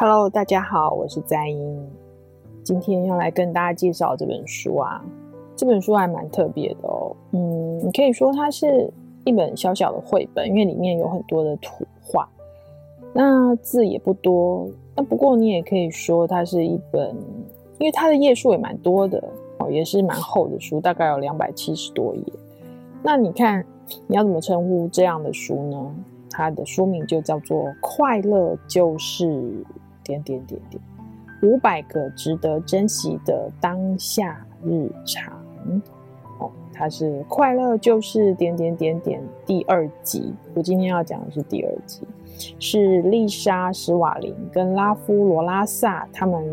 Hello，大家好，我是在英。今天要来跟大家介绍这本书啊，这本书还蛮特别的哦。嗯，你可以说它是一本小小的绘本，因为里面有很多的图画，那字也不多。那不过你也可以说它是一本，因为它的页数也蛮多的哦，也是蛮厚的书，大概有两百七十多页。那你看，你要怎么称呼这样的书呢？它的书名就叫做《快乐就是点点点点五百个值得珍惜的当下日常》哦，它是《快乐就是点点点点》第二集。我今天要讲的是第二集，是丽莎·史瓦林跟拉夫罗拉萨他们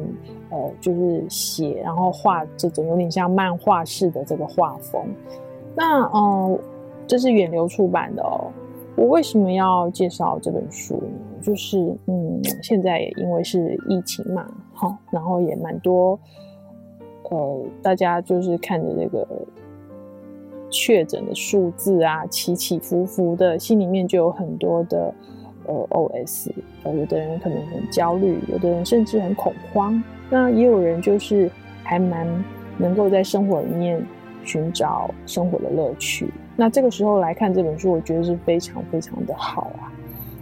呃，就是写然后画这种有点像漫画式的这个画风。那呃，这是远流出版的哦。我为什么要介绍这本书呢？就是嗯，现在也因为是疫情嘛，好，然后也蛮多，呃，大家就是看着这个确诊的数字啊，起起伏伏的，心里面就有很多的呃 OS，呃，有的人可能很焦虑，有的人甚至很恐慌，那也有人就是还蛮能够在生活里面寻找生活的乐趣。那这个时候来看这本书，我觉得是非常非常的好啊，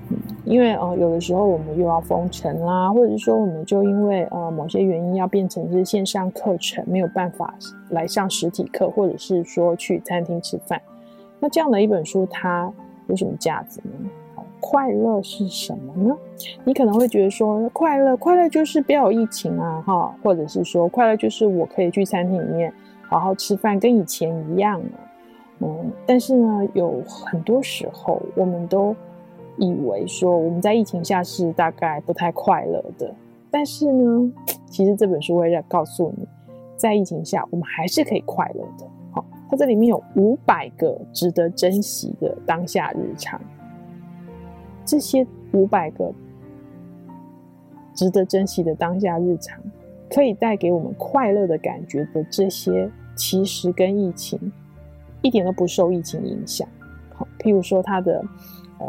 嗯，因为呃有的时候我们又要封城啦，或者是说我们就因为呃某些原因要变成是线上课程，没有办法来上实体课，或者是说去餐厅吃饭，那这样的一本书它有什么价值呢？快乐是什么呢？你可能会觉得说快乐快乐就是不要有疫情啊，哈，或者是说快乐就是我可以去餐厅里面好好吃饭，跟以前一样了。嗯，但是呢，有很多时候我们都以为说我们在疫情下是大概不太快乐的，但是呢，其实这本书会来告诉你，在疫情下我们还是可以快乐的。好，它这里面有五百个值得珍惜的当下日常，这些五百个值得珍惜的当下日常，可以带给我们快乐的感觉的这些，其实跟疫情。一点都不受疫情影响。好，譬如说他的呃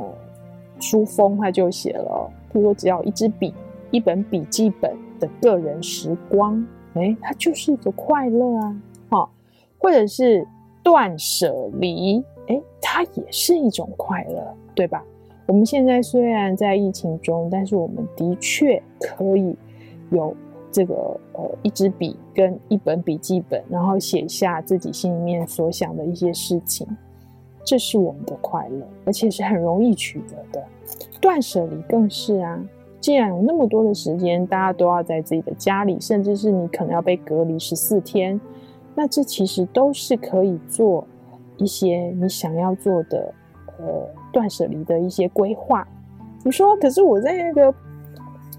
书封，他就写了，譬如说只要一支笔、一本笔记本的个人时光，哎，它就是一个快乐啊。好，或者是断舍离，哎，它也是一种快乐，对吧？我们现在虽然在疫情中，但是我们的确可以有。这个呃，一支笔跟一本笔记本，然后写下自己心里面所想的一些事情，这是我们的快乐，而且是很容易取得的。断舍离更是啊，既然有那么多的时间，大家都要在自己的家里，甚至是你可能要被隔离十四天，那这其实都是可以做一些你想要做的呃断舍离的一些规划。你说，可是我在那个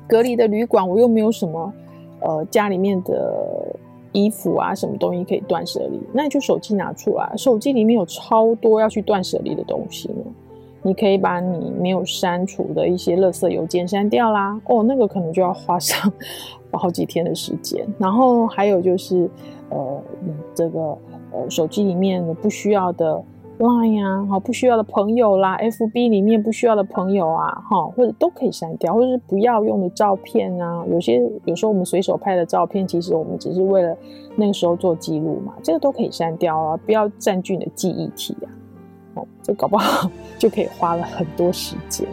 隔离的旅馆，我又没有什么。呃，家里面的衣服啊，什么东西可以断舍离？那你就手机拿出来，手机里面有超多要去断舍离的东西呢。你可以把你没有删除的一些垃圾邮件删掉啦。哦，那个可能就要花上好几天的时间。然后还有就是，呃，这个呃手机里面不需要的。Line 啊，好，不需要的朋友啦，FB 里面不需要的朋友啊，哈，或者都可以删掉，或者是不要用的照片啊。有些有时候我们随手拍的照片，其实我们只是为了那个时候做记录嘛，这个都可以删掉啊，不要占据你的记忆体啊。哦，这搞不好就可以花了很多时间。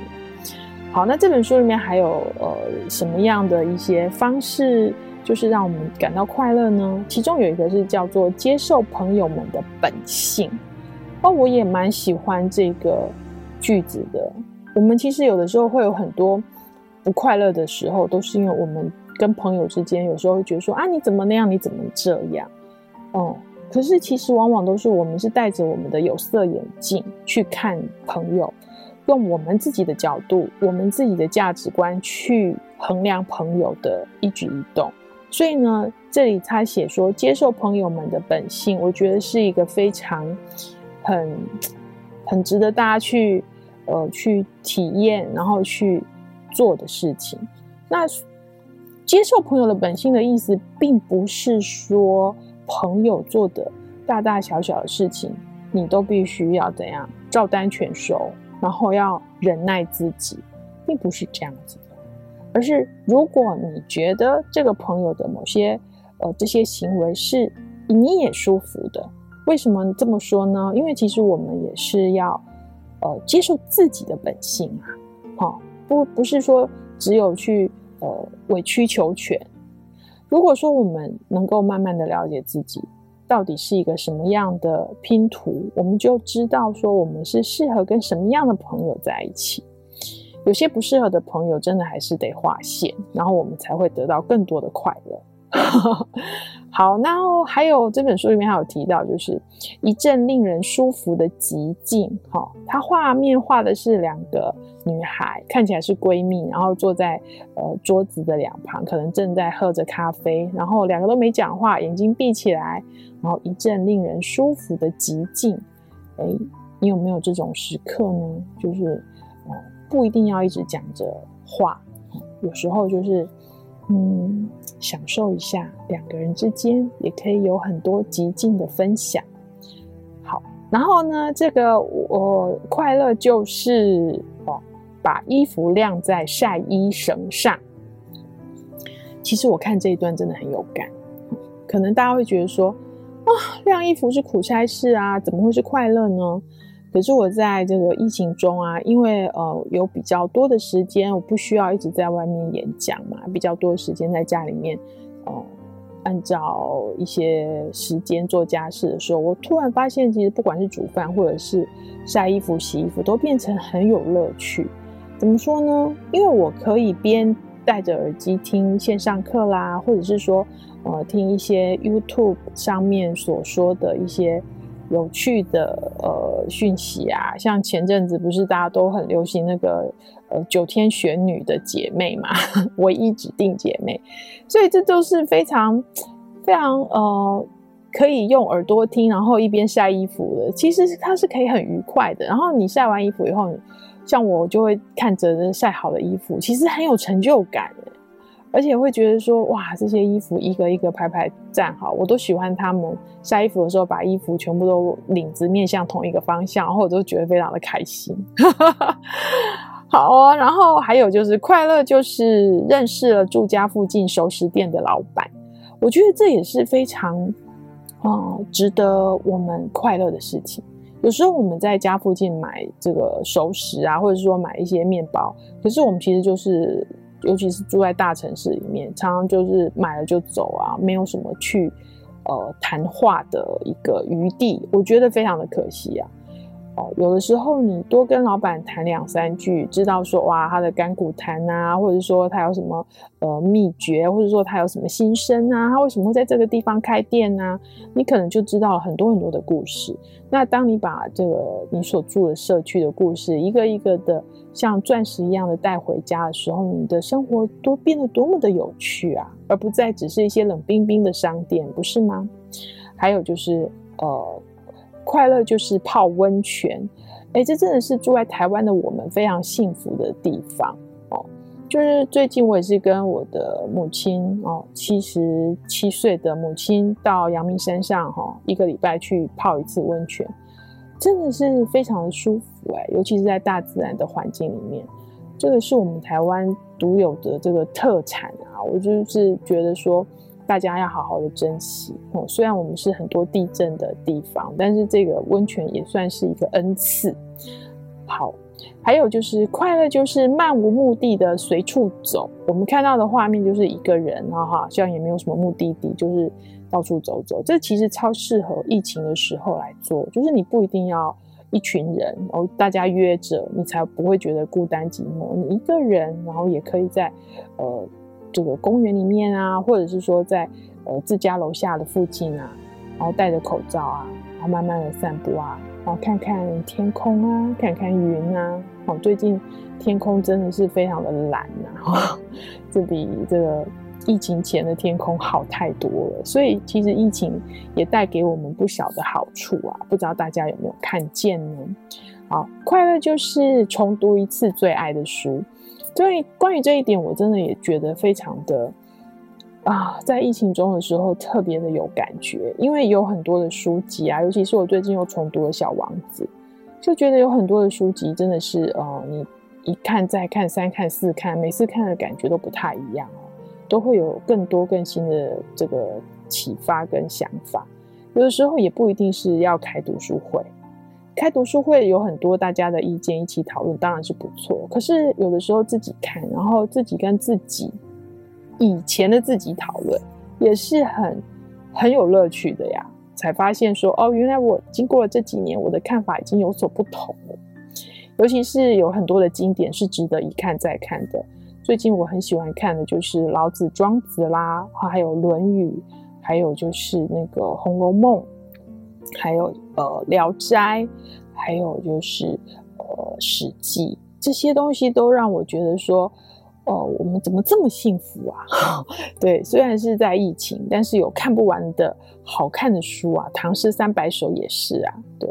好，那这本书里面还有呃什么样的一些方式，就是让我们感到快乐呢？其中有一个是叫做接受朋友们的本性。哦，我也蛮喜欢这个句子的。我们其实有的时候会有很多不快乐的时候，都是因为我们跟朋友之间有时候会觉得说啊，你怎么那样，你怎么这样？哦，可是其实往往都是我们是带着我们的有色眼镜去看朋友，用我们自己的角度、我们自己的价值观去衡量朋友的一举一动。所以呢，这里他写说接受朋友们的本性，我觉得是一个非常。很很值得大家去呃去体验，然后去做的事情。那接受朋友的本性的意思，并不是说朋友做的大大小小的事情，你都必须要怎样照单全收，然后要忍耐自己，并不是这样子的。而是如果你觉得这个朋友的某些呃这些行为是你也舒服的，为什么这么说呢？因为其实我们也是要呃接受自己的本性啊，好、哦，不不是说只有去呃委曲求全。如果说我们能够慢慢的了解自己到底是一个什么样的拼图，我们就知道说我们是适合跟什么样的朋友在一起。有些不适合的朋友，真的还是得划线，然后我们才会得到更多的快乐。好，然后还有这本书里面还有提到，就是一阵令人舒服的寂静。哈，它画面画的是两个女孩，看起来是闺蜜，然后坐在呃桌子的两旁，可能正在喝着咖啡，然后两个都没讲话，眼睛闭起来，然后一阵令人舒服的寂静。哎，你有没有这种时刻呢？就是。不一定要一直讲着话，有时候就是，嗯，享受一下两个人之间也可以有很多极尽的分享。好，然后呢，这个我快乐就是哦，把衣服晾在晒衣绳上。其实我看这一段真的很有感，可能大家会觉得说，啊，晾衣服是苦差事啊，怎么会是快乐呢？可是我在这个疫情中啊，因为呃有比较多的时间，我不需要一直在外面演讲嘛，比较多时间在家里面，呃，按照一些时间做家事的时候，我突然发现，其实不管是煮饭或者是晒衣服、洗衣服，都变成很有乐趣。怎么说呢？因为我可以边戴着耳机听线上课啦，或者是说呃听一些 YouTube 上面所说的一些。有趣的呃讯息啊，像前阵子不是大家都很流行那个呃九天玄女的姐妹嘛，唯一指定姐妹，所以这都是非常非常呃可以用耳朵听，然后一边晒衣服的。其实它是可以很愉快的。然后你晒完衣服以后，像我就会看着晒好的衣服，其实很有成就感。而且会觉得说，哇，这些衣服一个一个排排站好，我都喜欢他们晒衣服的时候，把衣服全部都领子面向同一个方向，然后我都觉得非常的开心。好哦，然后还有就是快乐，就是认识了住家附近熟食店的老板，我觉得这也是非常，呃，值得我们快乐的事情。有时候我们在家附近买这个熟食啊，或者说买一些面包，可是我们其实就是。尤其是住在大城市里面，常常就是买了就走啊，没有什么去呃谈话的一个余地，我觉得非常的可惜啊。哦，有的时候你多跟老板谈两三句，知道说哇他的干股谈啊，或者说他有什么呃秘诀，或者说他有什么心声啊，他为什么会在这个地方开店啊？你可能就知道很多很多的故事。那当你把这个你所住的社区的故事一个一个的像钻石一样的带回家的时候，你的生活都变得多么的有趣啊，而不再只是一些冷冰冰的商店，不是吗？还有就是呃。快乐就是泡温泉，哎，这真的是住在台湾的我们非常幸福的地方哦。就是最近我也是跟我的母亲哦，七十七岁的母亲到阳明山上哈、一个礼拜去泡一次温泉，真的是非常的舒服哎，尤其是在大自然的环境里面，这个是我们台湾独有的这个特产啊。我就是觉得说。大家要好好的珍惜哦。虽然我们是很多地震的地方，但是这个温泉也算是一个恩赐。好，还有就是快乐，就是漫无目的的随处走。我们看到的画面就是一个人，然后好像也没有什么目的地，就是到处走走。这其实超适合疫情的时候来做，就是你不一定要一群人，然后大家约着，你才不会觉得孤单寂寞。你一个人，然后也可以在呃。这个公园里面啊，或者是说在呃自家楼下的附近啊，然后戴着口罩啊，然后慢慢的散步啊，然后看看天空啊，看看云啊。哦，最近天空真的是非常的蓝啊，这比这个疫情前的天空好太多了。所以其实疫情也带给我们不小的好处啊，不知道大家有没有看见呢？好，快乐就是重读一次最爱的书。所以关于这一点，我真的也觉得非常的啊，在疫情中的时候特别的有感觉，因为有很多的书籍啊，尤其是我最近又重读了《小王子》，就觉得有很多的书籍真的是呃，你一看再看，三看四看，每次看的感觉都不太一样，都会有更多更新的这个启发跟想法。有的时候也不一定是要开读书会，开读书会有很多大家的意见一起讨论，当然是不错。可是有的时候自己看，然后自己跟自己以前的自己讨论，也是很很有乐趣的呀。才发现说，哦，原来我经过了这几年，我的看法已经有所不同了。尤其是有很多的经典是值得一看再看的。最近我很喜欢看的就是老子、庄子啦，还有《论语》。还有就是那个《红楼梦》，还有呃《聊斋》，还有就是呃《史记》，这些东西都让我觉得说，哦、呃，我们怎么这么幸福啊？对，虽然是在疫情，但是有看不完的好看的书啊，《唐诗三百首》也是啊，对。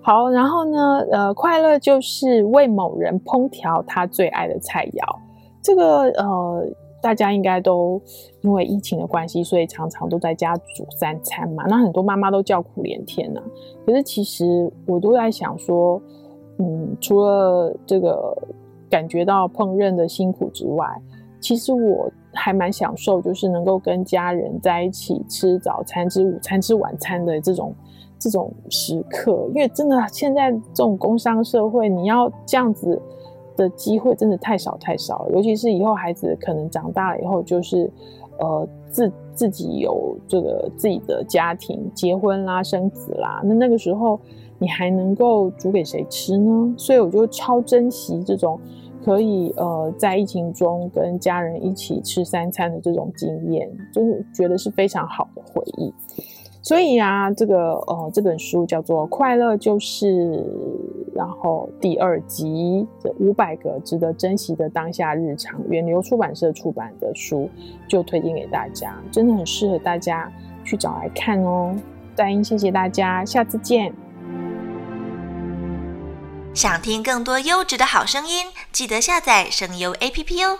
好，然后呢，呃，快乐就是为某人烹调他最爱的菜肴，这个呃。大家应该都因为疫情的关系，所以常常都在家煮三餐嘛。那很多妈妈都叫苦连天呐、啊。可是其实我都在想说，嗯，除了这个感觉到烹饪的辛苦之外，其实我还蛮享受，就是能够跟家人在一起吃早餐、吃午餐、吃晚餐的这种这种时刻。因为真的现在这种工商社会，你要这样子。的机会真的太少太少了，尤其是以后孩子可能长大了以后，就是，呃，自自己有这个自己的家庭，结婚啦、生子啦，那那个时候你还能够煮给谁吃呢？所以我就超珍惜这种可以呃在疫情中跟家人一起吃三餐的这种经验，就是觉得是非常好的回忆。所以啊，这个呃，这本书叫做《快乐就是》，然后第二集这五百个值得珍惜的当下日常，远流出版社出版的书，就推荐给大家，真的很适合大家去找来看哦。黛音，谢谢大家，下次见。想听更多优质的好声音，记得下载声优 APP 哦。